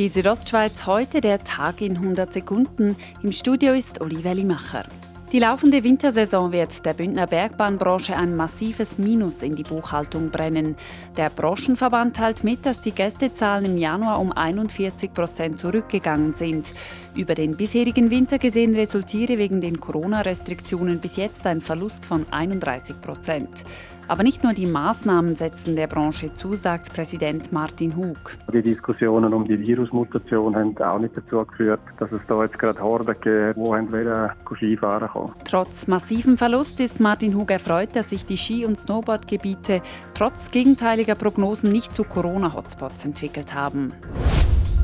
Die Südostschweiz heute der Tag in 100 Sekunden. Im Studio ist Olivia Limacher. Die laufende Wintersaison wird der Bündner Bergbahnbranche ein massives Minus in die Buchhaltung brennen. Der Branchenverband teilt mit, dass die Gästezahlen im Januar um 41 Prozent zurückgegangen sind. Über den bisherigen Winter gesehen resultiere wegen den Corona-Restriktionen bis jetzt ein Verlust von 31 Prozent. Aber nicht nur die Maßnahmen setzen der Branche zu, sagt Präsident Martin Hug. Die Diskussionen um die Virusmutation haben auch nicht dazu geführt, dass es da jetzt gerade Horden gibt, die wollen Skifahren kommen. Trotz massivem Verlust ist Martin Hug erfreut, dass sich die Ski- und Snowboardgebiete trotz gegenteiliger Prognosen nicht zu Corona-Hotspots entwickelt haben.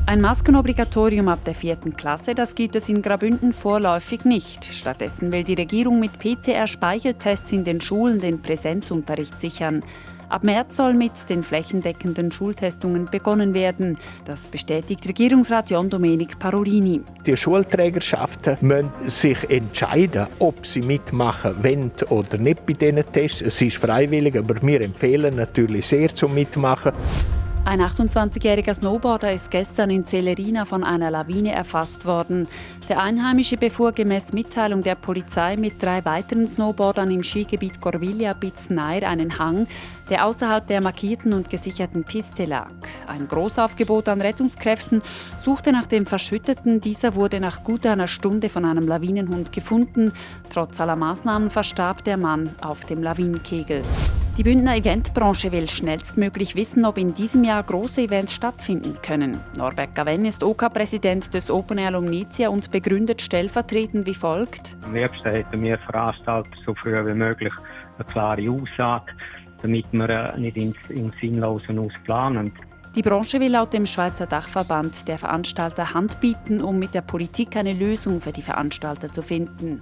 Ein Maskenobligatorium ab der vierten Klasse, das gibt es in Grabünden vorläufig nicht. Stattdessen will die Regierung mit PCR-Speicheltests in den Schulen den Präsenzunterricht sichern. Ab März soll mit den flächendeckenden Schultestungen begonnen werden. Das bestätigt Regierungsrat John Domenic Parolini. Die Schulträgerschaften müssen sich entscheiden, ob sie mitmachen wollen oder nicht bei diesen Tests. Es ist freiwillig, aber wir empfehlen natürlich sehr zum Mitmachen. Ein 28-jähriger Snowboarder ist gestern in Celerina von einer Lawine erfasst worden. Der Einheimische befuhr gemäß Mitteilung der Polizei mit drei weiteren Snowboardern im Skigebiet Corviglia Bitznair einen Hang, der außerhalb der markierten und gesicherten Piste lag. Ein Großaufgebot an Rettungskräften suchte nach dem Verschütteten. Dieser wurde nach gut einer Stunde von einem Lawinenhund gefunden. Trotz aller Maßnahmen verstarb der Mann auf dem Lawinenkegel. Die Bündner Eventbranche will schnellstmöglich wissen, ob in diesem Jahr große Events stattfinden können. Norbert Gaven ist OK-Präsident des Open Air Lumnizia und begründet stellvertretend wie folgt. Am liebsten hätten wir Veranstalter so früh wie möglich eine klare Aussage, damit wir äh, nicht ins, ins Sinnlosen ausplanen. Die Branche will laut dem Schweizer Dachverband der Veranstalter Hand bieten, um mit der Politik eine Lösung für die Veranstalter zu finden.